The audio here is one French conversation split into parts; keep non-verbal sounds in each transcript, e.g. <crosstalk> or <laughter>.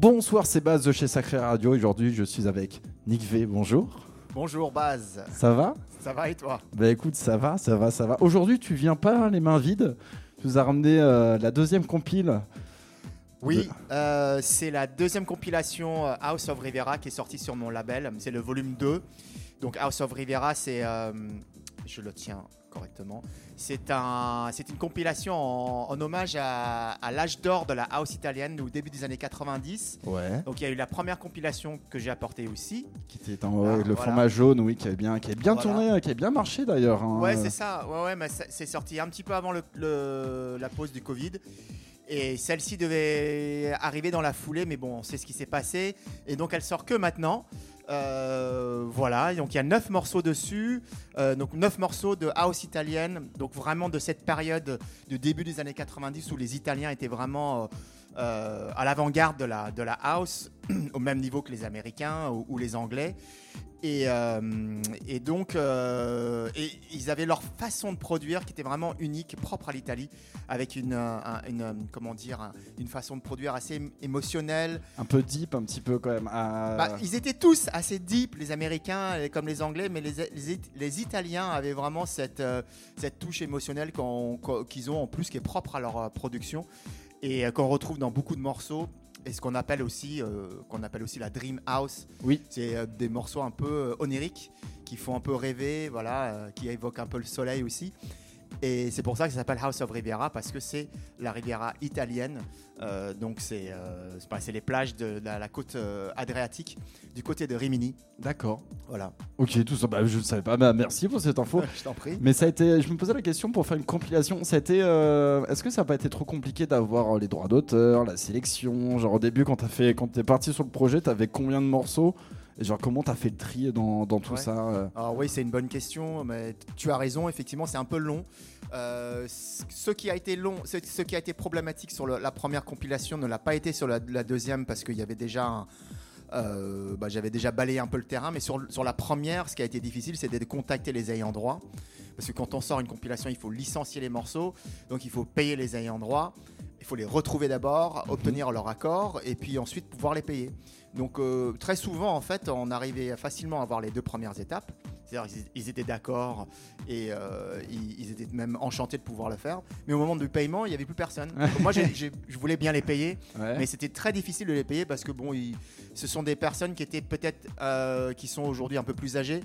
Bonsoir, c'est Baz de chez Sacré Radio. Aujourd'hui, je suis avec Nick V. Bonjour. Bonjour Baz. Ça va? Ça va et toi? Bah écoute, ça va, ça va, ça va. Aujourd'hui, tu viens pas les mains vides. Tu nous as ramené euh, la deuxième compile. Oui, euh, c'est la deuxième compilation euh, House of Rivera qui est sortie sur mon label. C'est le volume 2. Donc House of Rivera, c'est... euh, je le tiens correctement. C'est un, c'est une compilation en, en hommage à, à l'âge d'or de la house italienne au début des années 90. Ouais. Donc il y a eu la première compilation que j'ai apportée aussi. Qui était en, ouais, Ah, le voilà. format jaune, oui, qui avait bien, qui avait bien Voilà. tourné, qui avait bien marché d'ailleurs. hein. Ouais, c'est ça. Ouais, ouais, mais c'est sorti un petit peu avant le, le- la pause du Covid. Et celle-ci devait arriver dans la foulée, mais bon, on sait ce qui s'est passé. Et donc, elle sort que maintenant. Euh, voilà, donc il y a neuf morceaux dessus, Euh, donc neuf morceaux de house italienne, donc vraiment de cette période du début des années 90 où les Italiens étaient vraiment euh, euh, à l'avant-garde de la, de la house, <clears throat> au même niveau que les Américains ou, ou les Anglais. Et, euh, et donc, euh, et ils avaient leur façon de produire qui était vraiment unique, propre à l'Italie, avec une, un- une, comment dire, un- une façon de produire assez ém- émotionnelle. Un peu deep, un petit peu quand même. Ah, Bah, ils étaient tous assez deep, les Américains comme les Anglais, mais les, les, les Italiens avaient vraiment cette, cette touche émotionnelle qu'ils ont en plus, qui est propre à leur production et qu'on retrouve dans beaucoup de morceaux. Et ce qu'on appelle aussi, euh, qu'on appelle aussi la dream house. Oui. C'est euh, des morceaux un peu euh, oniriques qui font un peu rêver, voilà, qui évoquent un peu le soleil aussi. Et c'est pour ça que ça s'appelle House of Riviera parce que c'est la Riviera italienne. Euh, donc c'est euh, les plages de la, la côte euh, adriatique du côté de Rimini. D'accord. Voilà. Ok, tout ça. Bah, je ne savais pas. Bah, merci pour cette info. <laughs> Je t'en prie. Mais ça a été, je me posais la question pour faire une compilation. Ça a été, euh, est-ce que ça n'a pas été trop compliqué d'avoir les droits d'auteur, la sélection? Genre au début, quand t'as fait, quand t'es parti sur le projet, t'avais combien de morceaux? Genre comment t'as fait le tri dans, dans tout Ouais. ça euh Alors oui, c'est une bonne question, mais tu as raison, effectivement, c'est un peu long. Euh, ce qui a été long, ce, ce qui a été problématique sur le- la première compilation ne l'a pas été sur la, la deuxième parce qu'il y avait déjà un- euh, bah, j'avais déjà balayé un peu le terrain, mais sur, sur la première, ce qui a été difficile, c'était de contacter les ayants droit. Parce que quand on sort une compilation, il faut licencier les morceaux, donc il faut payer les ayants droit, il faut les retrouver d'abord, obtenir leur accord, et puis ensuite pouvoir les payer. Donc euh, très souvent, en fait, on arrivait facilement à avoir les deux premières étapes. C'est-à-dire ils- ils étaient d'accord et euh, ils, ils étaient même enchantés de pouvoir le faire. Mais au moment du paiement, il n'y avait plus personne. Donc moi, je voulais bien les payer, Ouais. mais c'était très difficile de les payer parce que bon, ils- ce sont des personnes qui étaient peut-être, euh, qui sont aujourd'hui un peu plus âgées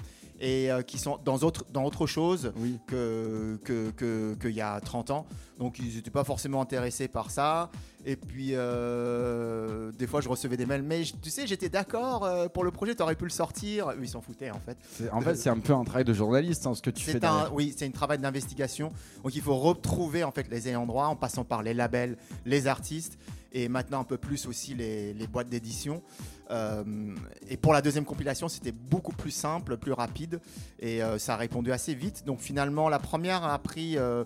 et euh, qui sont dans autre, dans autre chose Oui. que que- que- qu'il y a 30 ans. Donc ils n'étaient pas forcément intéressés par ça. Et puis euh, des fois je recevais des mails, mais tu sais j'étais d'accord euh, pour le projet, tu aurais pu le sortir. Eux, Ils s'en foutaient en fait. En fait, c'est un peu un travail de journaliste, hein, ce que tu fais. Un, oui, c'est un travail d'investigation. Donc il faut retrouver en fait les ayants droit en passant par les labels, les artistes et maintenant un peu plus aussi les, les boîtes d'édition. Euh, et pour la deuxième compilation, c'était beaucoup plus simple, plus rapide et euh, ça a répondu assez vite. Donc finalement, la première a pris euh,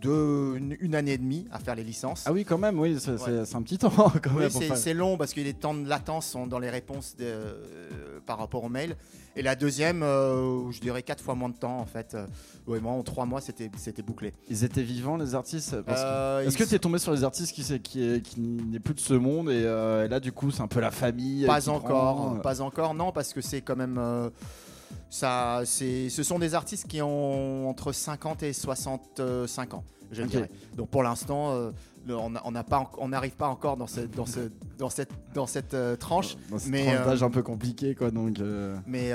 deux- une, une année et demie à faire les licences. Ah oui, quand même. Oui, c'est Ouais. un petit temps <laughs> quand Oui, c'est faire- long parce que les temps de latence sont dans les réponses de- par rapport au mail. Et la deuxième, euh, je dirais quatre fois moins de temps en fait. Euh, ouais, moi, en trois mois, c'était c'était bouclé. Ils étaient vivants les artistes? que- Est-ce ils que tu es tombé sur les artistes qui, qui, est- qui n'est plus de ce monde et, et là du coup c'est un peu la famille Pas encore, prend, euh, pas encore, non, parce que c'est quand même. euh, ça, c'est, ce sont des artistes qui ont entre 50 et 65 ans, je dirais. Donc pour l'instant, euh, on n'arrive pas encore dans, ce, dans, ce, dans cette, dans cette euh, tranche. dans ce mais, tranche euh, un peu compliqué quoi donc euh, Mais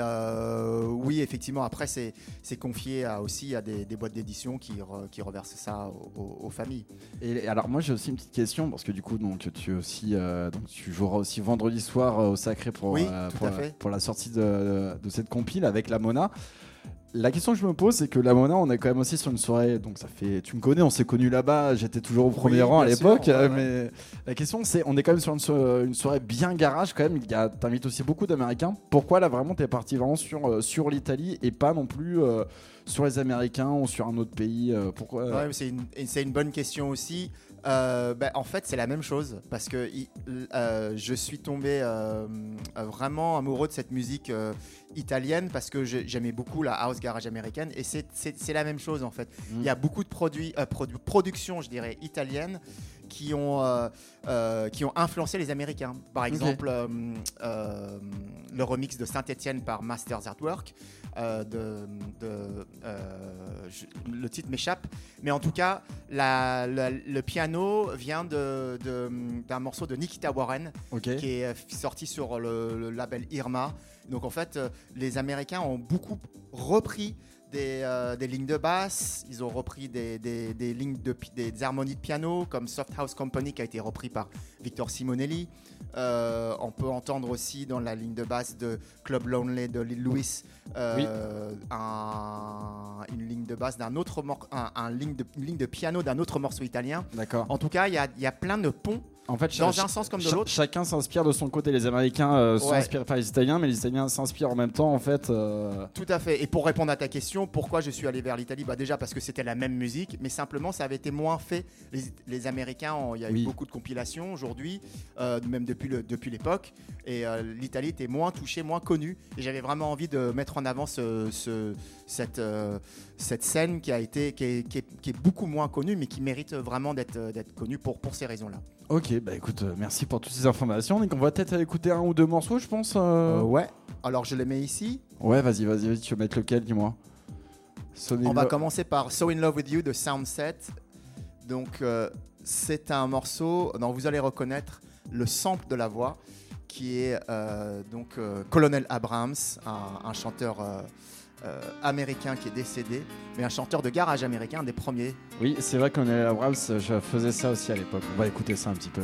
oui, effectivement, après, c'est, c'est confié à, aussi à des, des boîtes d'édition qui, re- qui reversent ça aux, familles. Et alors moi j'ai aussi une petite question parce que du coup donc tu aussi donc tu joueras aussi vendredi soir au Sacré pour Oui, pour la sortie de, de cette compile avec la Mona. La question que je me pose, c'est que la Mona, on est quand même aussi sur une soirée. Donc ça fait, tu me connais, on s'est connus là-bas. J'étais toujours au premier Oui, rang à l'époque. sûr, ouais, ouais. Mais la question, c'est, on est quand même sur une, so- une soirée bien garage quand même. Il y a, t'invites aussi beaucoup d'Américains. Pourquoi là vraiment t'es parti vraiment sur euh, sur l'Italie et pas non plus euh, sur les Américains ou sur un autre pays euh, Pourquoi Ouais, mais c'est une, et c'est une bonne question aussi. Euh, ben, en fait, c'est la même chose parce que euh, je suis tombé euh, vraiment amoureux de cette musique italienne parce que j'ai- j'aimais beaucoup la house garage américaine et c'est- la même chose en fait. Mm. Il y a beaucoup de produits, produ- productions, je dirais, italiennes qui ont, euh, euh, qui ont influencé les Américains. Par exemple, euh, le remix de Saint-Etienne par Masters Artwork. de, de, je- le titre m'échappe, mais en tout cas, la- la- le piano vient de- de- d'un morceau de Nikita Warren qui est sorti sur le, le label Irma. Donc en fait, les Américains ont beaucoup repris des, euh, des lignes de basse, ils ont repris des, des- des lignes de des, harmonies de piano comme Soft House Company qui a été repris par Victor Simonelli. Euh, on peut entendre aussi dans la ligne de basse de Club Lonely de Lil Louis euh, un- une ligne de basse d'un autre un, un ligne de, une ligne de piano d'un autre morceau italien. D'accord. En tout cas, il y a, il y a plein de ponts En fait, dans un sens comme de l'autre. Chacun s'inspire de son côté. Les Américains euh, Ouais. s'inspirent pas les Italiens, mais les Italiens s'inspirent en même temps, en fait. euh, Tout à fait. Et pour répondre à ta question, pourquoi je suis allé vers l'Italie? Bah Déjà parce que c'était la même musique, mais simplement ça avait été moins fait. Les, les Américains, il y a Oui. eu beaucoup de compilations aujourd'hui, euh, même depuis le- depuis l'époque. et l'Italie était moins touchée, moins connue. Et j'avais vraiment envie de mettre en avant ce, ce- cette, euh, cette scène qui, a été, qui, est, qui est- qui est beaucoup moins connue, mais qui mérite vraiment d'être euh, connue pour, pour ces raisons-là. Ok, bah écoute, euh, merci pour toutes ces informations. On va peut-être écouter un ou deux morceaux, je pense. euh. Ouais. Alors je les mets ici. Ouais, vas-y, vas-y, vas-y, tu veux mettre lequel, dis-moi On va commencer par So In Love With You de Soundset. Donc, c'est un morceau dont vous allez reconnaître le sample de la voix, qui est euh, donc euh, Colonel Abrams, un, un chanteur euh, euh, américain qui est décédé, mais un chanteur de garage américain, un des premiers. Oui, c'est vrai qu'on est à Abrams, je faisais ça aussi à l'époque. On va écouter ça un petit peu.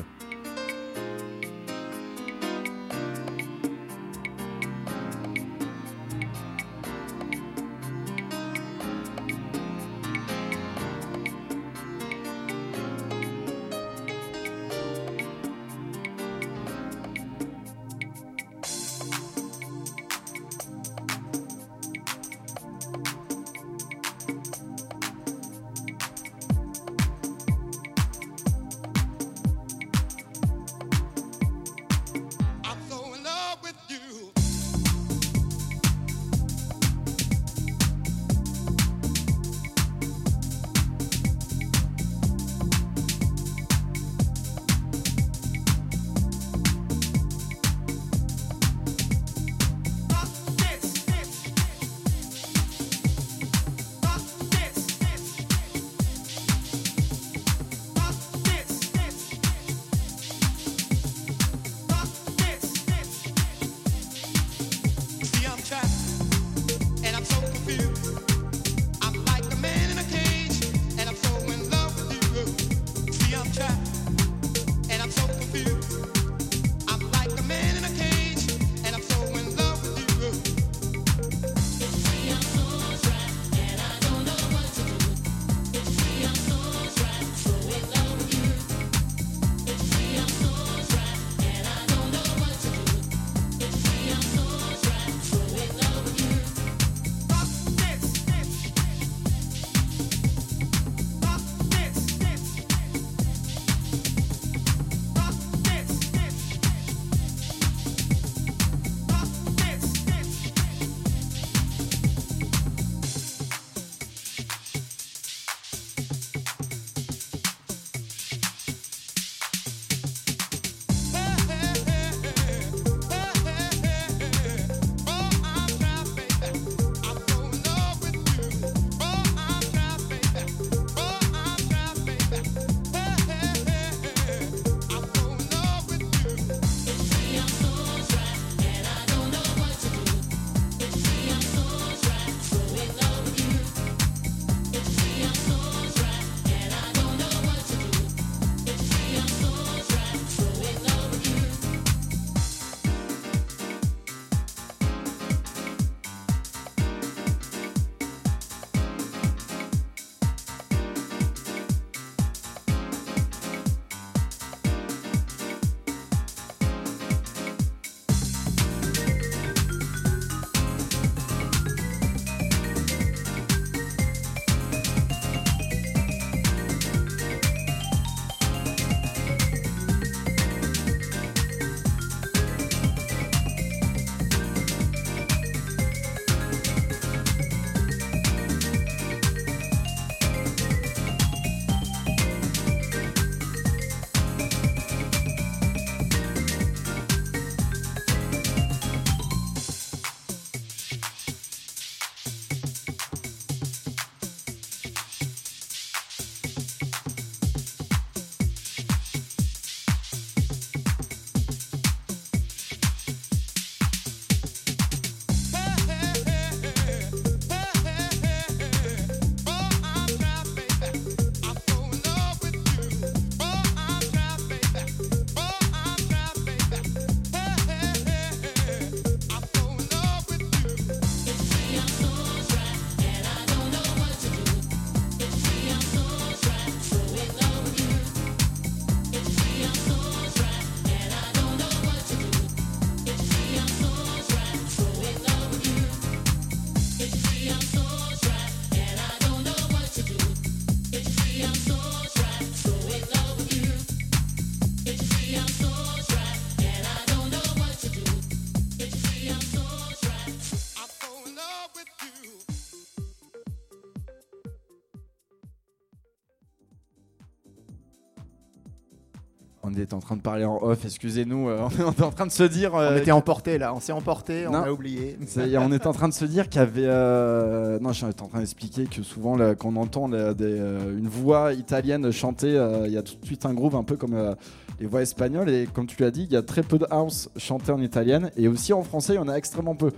Était en train de parler en off, excusez-nous, euh, <laughs> on était en train de se dire. On euh, était emporté là, on s'est emporté, on a oublié. <laughs> On était en train de se dire qu'il y avait. euh, Non, j'étais en train d'expliquer que souvent, là, quand on entend là, des, une voix italienne chanter, il y a tout de suite un groove un peu comme les voix espagnoles. Et comme tu l'as dit, il y a très peu de house chanté en italienne. Et aussi en français, il y en a extrêmement peu.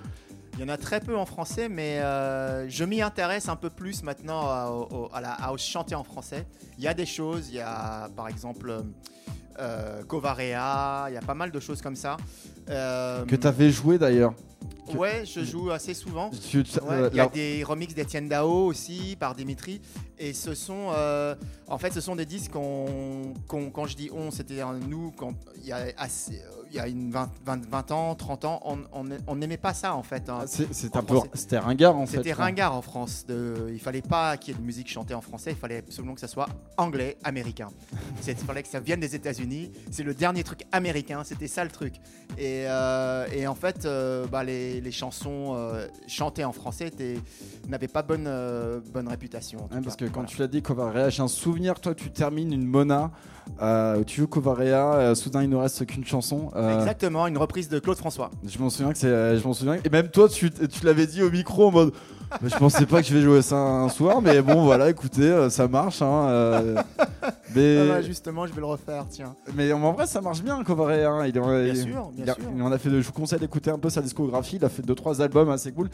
Il y en a très peu en français, mais euh, je m'y intéresse un peu plus maintenant à, à la house chantée en français. Il y a des choses, il y a par exemple Covarea, il y a pas mal de choses comme ça. Euh, Que tu avais joué d'ailleurs. que- Ouais, je joue assez souvent. Ouais, euh, il y a des remixes d'Etienne Dao aussi par Dimitri et ce sont euh, en fait ce sont des disques qu'on quand je dis on c'était nous quand il y a assez- il y a une 20, 20, 20 ans 30 ans on n'aimait pas ça en fait hein. C'est- un peu. C'était ringard en fait. C'était quoi. ringard en France. De, il fallait pas qu'il y ait de musique chantée en français. Il fallait absolument que ça soit anglais, américain. C'est- Il fallait que ça vienne des États-Unis. C'est le dernier truc américain. C'était ça le truc. Et, euh, et en fait, euh, bah, les, les chansons euh, chantées en français n'avaient pas bonne, bonne réputation. Ouais, parce que quand Voilà. tu l'as dit, Covarea, j'ai un souvenir, toi, tu termines une Mona, tu joues Covarea, soudain il ne reste qu'une chanson. Exactement, une reprise de Claude François. je m'en souviens que c'est, je m'en souviens. Et même toi, tu, tu l'avais dit au micro en mode, Je pensais pas que je vais jouer ça un soir, mais bon, voilà, écoutez, euh, ça marche. Hein, euh, mais, Ah bah, justement, je vais le refaire, tiens. mais en vrai, ça marche bien, Covarea. hein, il, Bien il- sûr, bien il, a- sûr. il en a fait. je vous conseille d'écouter un peu sa discographie. Il a fait deux trois albums assez cool.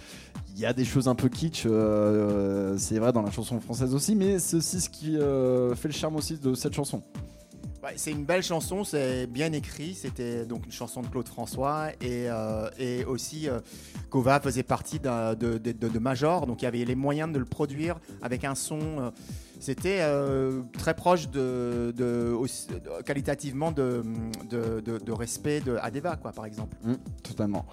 Il y a des choses un peu kitsch, euh, euh, c'est vrai dans la chanson française aussi, mais c'est aussi ce qui euh, fait le charme aussi de cette chanson. Ouais, c'est une belle chanson, c'est bien écrit. C'était donc une chanson de Claude François et, euh, et aussi euh, Kova faisait partie de, de, de- de Major, donc il y avait les moyens de le produire avec un son. euh, c'était euh, très proche de, aussi- qualitativement de, respect de Adeva, quoi, par exemple. Mm, totalement.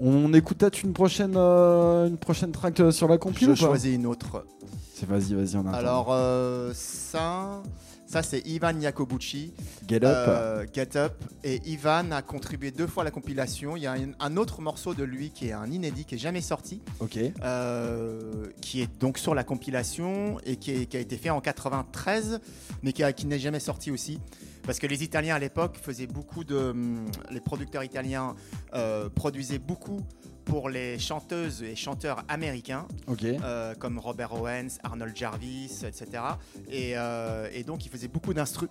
On écoute peut-être une prochaine, euh, une prochaine track euh, sur la compil Je ou pas? choisis une autre. C'est vas-y, vas-y, on attend. Alors euh, ça, ça c'est Ivan Jacobucci. Get Up. Euh, Get Up. Et Ivan a contribué deux fois à la compilation. Il y a un, un autre morceau de lui qui est un inédit qui est jamais sorti, ok. euh, qui est donc sur la compilation et qui, est- qui a été fait en 93, mais qui, a- qui n'est jamais sorti aussi. Parce que les Italiens à l'époque faisaient beaucoup de. hum, Les producteurs italiens euh, produisaient beaucoup pour les chanteuses et chanteurs américains euh, comme Robert Owens, Arnold Jarvis, etc. Et, euh, et donc, il faisait beaucoup d'instru.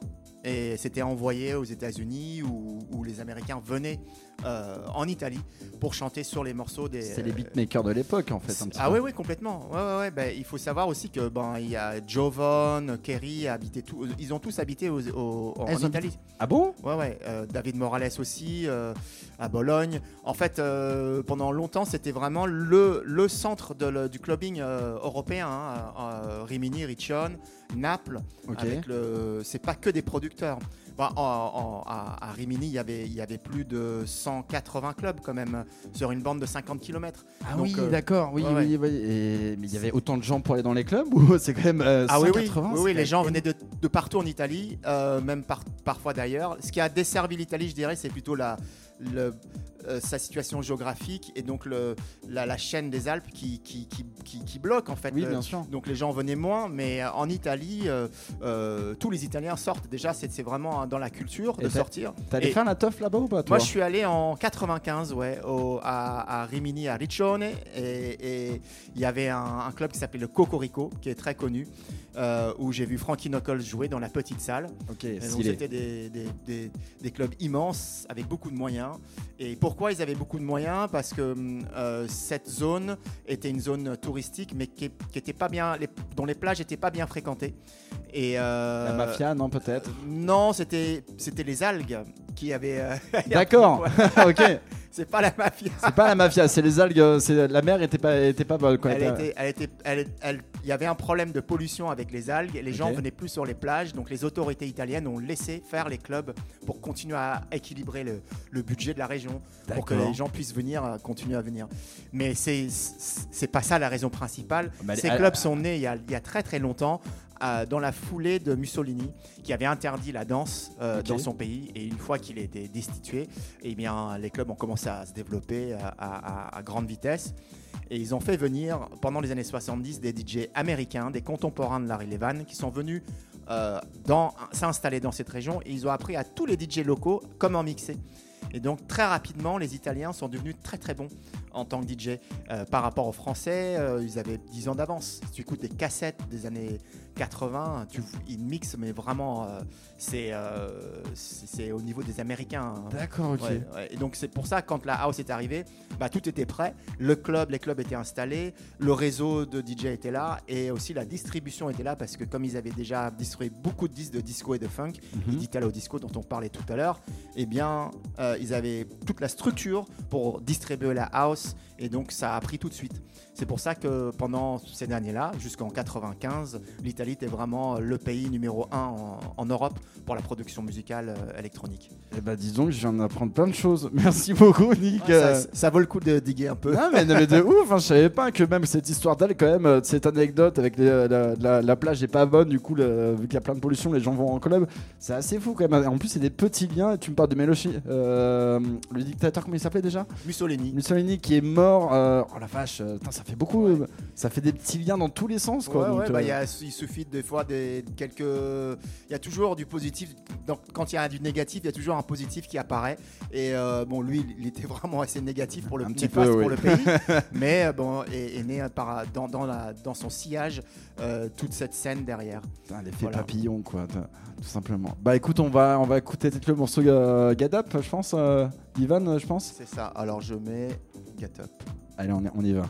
Et c'était envoyé aux États-Unis où, où les Américains venaient euh, en Italie pour chanter sur les morceaux des. C'est les beatmakers de l'époque en fait. Un petit Ah peu. oui, oui, complètement. Ouais, ouais, ouais. Ben, il faut savoir aussi que ben il y a Jovan, Kerry habité tout, ils ont tous habité aux- au- en, Italie. Ah bon? Ouais, ouais. euh, David Morales aussi, euh, à Bologne. En fait, euh, pendant longtemps, c'était vraiment le, le centre de le- du clubbing euh, européen. hein, euh, Rimini, Riccione, Naples. Avec le, c'est pas que des producteurs. Bon, en- en- à, à Rimini, il y avait, il y avait plus de 180 clubs quand même sur une bande de 50 km. Ah Donc, oui, euh, d'accord. Oui, ouais, oui, oui. Et... Mais il y avait autant de gens pour aller dans les clubs ou <laughs> c'est quand même euh, Ah oui, oui, 180 oui, oui, les gens venaient de, de partout en Italie, euh, même par- parfois d'ailleurs. Ce qui a desservi l'Italie, je dirais, c'est plutôt la, le- euh, sa situation géographique et donc le, la, la chaîne des Alpes qui, qui, qui, qui- qui bloque en fait. Oui, bien sûr. donc les gens venaient moins, mais euh, en Italie, euh, euh, tous les Italiens sortent. Déjà, c'est vraiment dans la culture Et de sortir. T'allais faire la teuf là-bas ou pas toi? Moi, je suis allé en 95, ouais, au- à, à Rimini, à Riccione, et il y avait un, un club qui s'appelait le Cocorico, qui est très connu, euh, où j'ai vu Frankie Knuckles jouer dans la petite salle. Ok. C'était des, des- des- des clubs immenses avec beaucoup de moyens. Et pourquoi ils avaient beaucoup de moyens Parce que hum, euh, cette zone était une zone touristique, mais qui, qui était pas bien, les- dont les plages n'étaient pas bien fréquentées. Et euh, La mafia, non peut-être? Non, c'était c'était les algues qui avaient. euh, <laughs> D'accord. <laughs> ok. c'est pas la mafia. C'est pas la mafia, c'est les algues. euh, C'est la mer était pas était pas bonne quoi. Elle était- elle était, elle, elle- il y avait un problème de pollution avec les algues les gens Ok. venaient plus sur les plages. Donc les autorités italiennes ont laissé faire les clubs pour continuer à équilibrer le, le budget de la région, pour que les gens puissent venir, euh, continuer à venir. Mais c'est c'est pas ça la raison principale. Bah, Ces clubs sont nés il y a, il y a très très longtemps. Euh, dans la foulée de Mussolini, qui avait interdit la danse euh, dans son pays, et une fois qu'il était destitué, eh bien, les clubs ont commencé à se développer à- à- à- à grande vitesse. Et ils ont fait venir, pendant les années 70, des DJ américains, des contemporains de Larry Levan, qui sont venus euh, s'installer dans cette région et ils ont appris à tous les DJ locaux comment mixer. Et donc très rapidement, les Italiens sont devenus très très bons en tant que DJ Euh, par rapport aux Français. euh, ils avaient 10 ans d'avance. Si tu écoutes des cassettes des années 80, tu, ils mixent, mais vraiment, euh, c'est euh, c'est au niveau des Américains. hein. D'accord, ok. Ouais, ouais. Et donc c'est pour ça quand la house est arrivée, bah, tout était prêt. Le club, les clubs étaient installés, le réseau de DJ était là et aussi la distribution était là parce que comme ils avaient déjà distribué beaucoup de disques de disco et de funk, Mhm. d'Italo Disco dont on parlait tout à l'heure, eh bien euh, ils avaient toute la structure pour distribuer la house et donc ça a pris tout de suite. C'est pour ça que pendant ces années-là, jusqu'en 95, l'Italie était vraiment le pays numéro un en, en Europe pour la production musicale euh, électronique. Eh bah, dis donc, je viens d'apprendre plein de choses. <laughs> Merci beaucoup, Nick. Ouais, ça, ça vaut le coup de diguer un peu. Non mais, non, mais de ouf, hein, je savais pas que même cette histoire d'elle quand même, euh, cette anecdote avec les, euh, la, la- la plage est pas bonne, du coup le- vu qu'il y a plein de pollution, les gens vont en club, c'est assez fou quand même. En plus c'est des petits liens, tu me parles de Melochi, euh, le dictateur comment il s'appelait déjà? Mussolini. Mussolini qui est mort, euh, oh la vache, euh, putain, ça fait beaucoup, euh, ça fait des petits liens dans tous les sens quoi. Ouais, donc, ouais, bah, euh, il y a- il suffit des fois des quelques. Il y a toujours du positif. Donc, quand il y a du négatif, il y a toujours un positif qui apparaît. Et euh, bon, lui, il était vraiment assez négatif pour le Un petit néfaste peu, pour oui. le pays. <laughs> mais euh, bon, est, est né par, dans, dans, la, dans son sillage euh, toute cette scène derrière. putain, l'effet Voilà. papillon quoi, t- tout simplement. Bah écoute, on va, on va écouter peut-être le morceau euh, Up, je pense, euh, Ivan, euh, je pense. C'est ça. Alors, je mets Allez, on y va.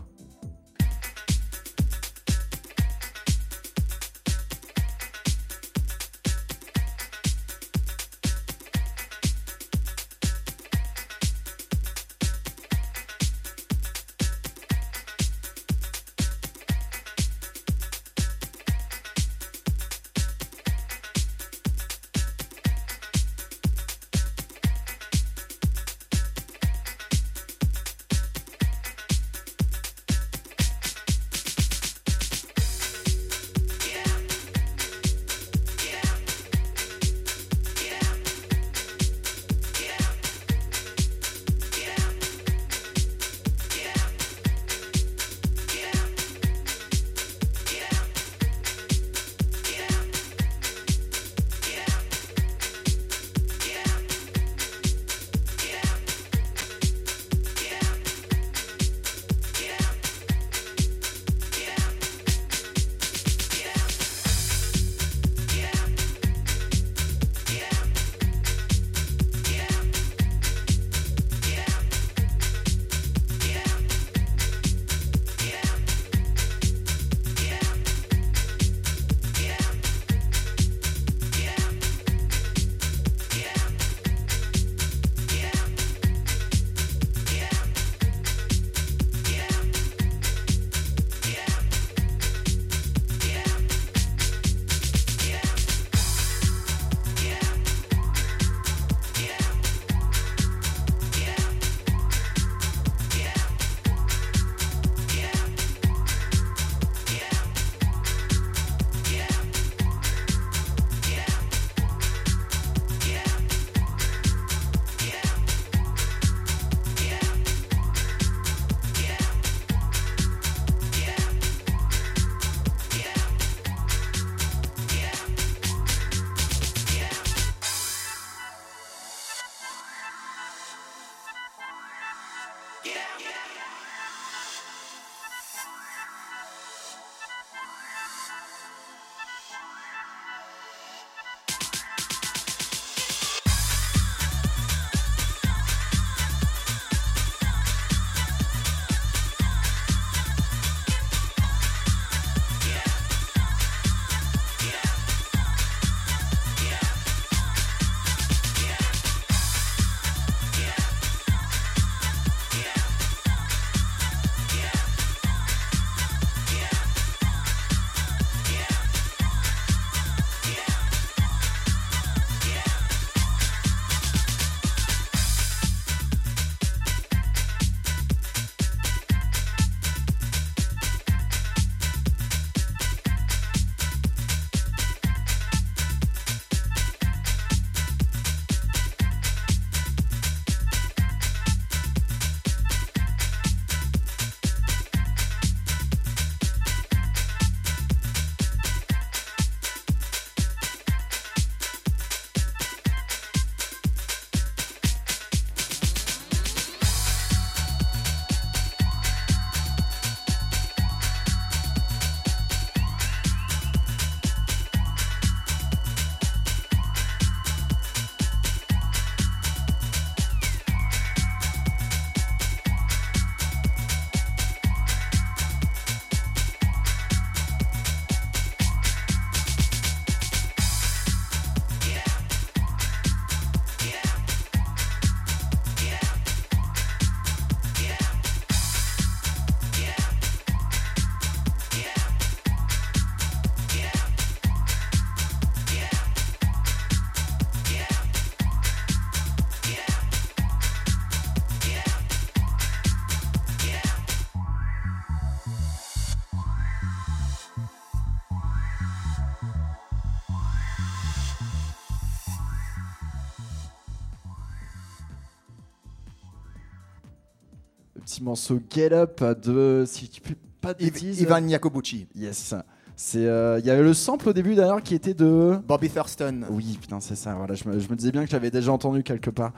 Petit morceau Get Up de, si tu peux pas de bêtises. Ivan Jacobucci, Yes. C'est, euh, il y avait le sample au début d'ailleurs qui était de. Bobby Thurston. Oui, putain, c'est ça. Voilà, je me, je me disais bien que j'avais déjà entendu quelque part.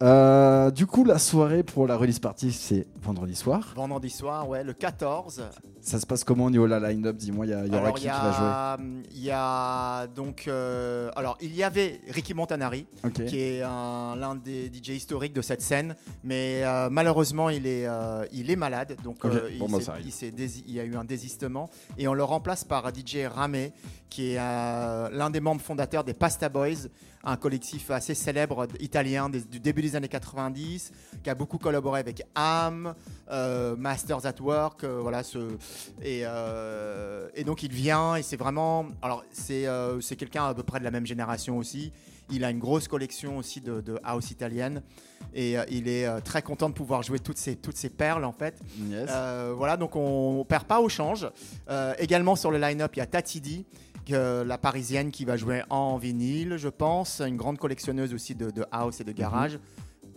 Euh, du coup, la soirée pour la release party, c'est vendredi soir. Vendredi soir, ouais, le 14. Ça se passe comment au niveau de la line-up Dis-moi, il y, y aura Alors, qui il y qui va jouer il y a donc, euh, alors il y avait Ricky Montanari, qui est un- l'un des DJ historiques de cette scène, mais euh, malheureusement il est, euh, il est malade, donc euh, il, bon, bah, il s'est dési- il y a eu un désistement et on le remplace par DJ Ramé, qui est euh, l'un des membres fondateurs des Pasta Boys, un collectif assez célèbre italien des- du début des années 90, qui a beaucoup collaboré avec Am, euh, Masters at Work, euh, voilà ce et, euh, et donc il vient et c'est vraiment alors c'est c'est quelqu'un à peu près de la même génération aussi. Il a une grosse collection aussi de, de house italienne et euh, il est euh, très content de pouvoir jouer toutes ces toutes ces perles en fait. Yes. Euh, voilà, donc on, on perd pas au change. Également sur le line-up, il y a Tatidi, que- la parisienne qui va jouer en vinyle, je pense. Une grande collectionneuse aussi de, de house et de garage.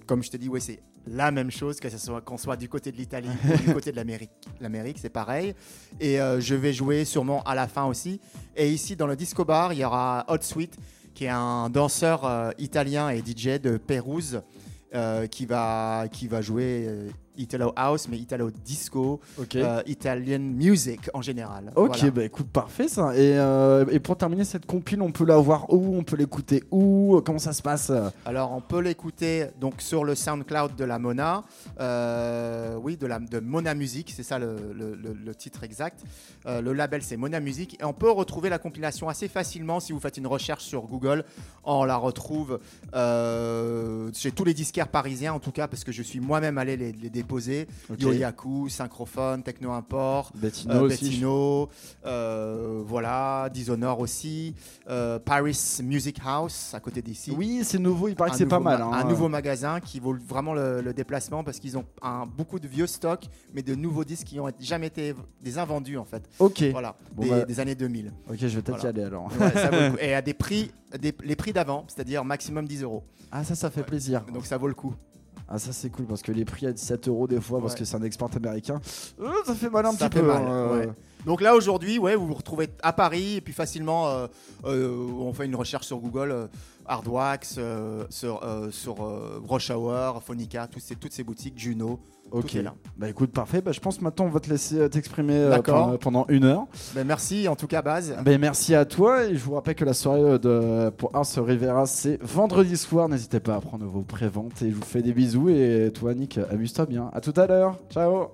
Comme je te dis, ouais, c'est la même chose, que ce soit qu'on soit du côté de l'Italie <laughs> ou du côté de l'Amérique. L'Amérique, c'est pareil. Et euh, je vais jouer sûrement à la fin aussi. Et ici, dans le disco bar, il y aura Hot Sweet, qui est un danseur euh, italien et DJ de Pérouse, euh, qui, va, qui va jouer euh, Italo House, mais Italo Disco, euh, Italian Music en général. Ok, Voilà. bah écoute, parfait ça. Et, euh, et pour terminer cette compile, on peut la voir où? On peut l'écouter où? Comment ça se passe? Alors, on peut l'écouter donc sur le SoundCloud de la Mona, euh, oui, de la de Mona Music, c'est ça le, le- le- le titre exact. Le label c'est Mona Music et on peut retrouver la compilation assez facilement si vous faites une recherche sur Google. On la retrouve chez tous les disquaires parisiens en tout cas parce que je suis moi-même allé les, les déposer. Ok. Yoyaku, Synchrophone, Techno Import. Bettino Euh, aussi. Bettino, euh, voilà, Dishonor aussi, euh, Paris Music House à côté d'ici. Oui, c'est nouveau, il paraît Un que c'est pas mal. ma- hein. Un nouveau magasin qui vaut vraiment le, le déplacement parce qu'ils ont un, beaucoup de vieux stocks, mais de nouveaux disques qui ont jamais été des invendus en fait. Ok, Voilà, Bon, des, bah. des années 2000. ok, je vais peut-être Voilà. y aller alors. Ouais, ça vaut le coup. <laughs> Et à des prix, des- les prix d'avant, c'est-à-dire maximum 10 euros. Ah, ça, ça fait plaisir. Donc ça vaut le coup. Ah, ça, c'est cool parce que les prix à 17 euros des fois, parce que c'est un export américain, euh, ça fait mal un Ça petit fait peu. mal, hein, euh. ouais. Donc là aujourd'hui, ouais, vous vous retrouvez à Paris et puis facilement, euh, euh, on fait une recherche sur Google, euh, Hardwax, euh, sur, sur Rush Hour, Phonica, toutes ces, toutes ces boutiques, Juno, Ok, tout est là. bah écoute, parfait. Bah, je pense maintenant on va te laisser t'exprimer pendant, pendant une heure. Ben, merci en tout cas Baz. Ben, merci à toi et je vous rappelle que la soirée de, pour Ars Rivera c'est vendredi soir. N'hésitez pas à prendre vos préventes et je vous fais des bisous. Et toi, Nick, amuse-toi bien. À tout à l'heure. Ciao.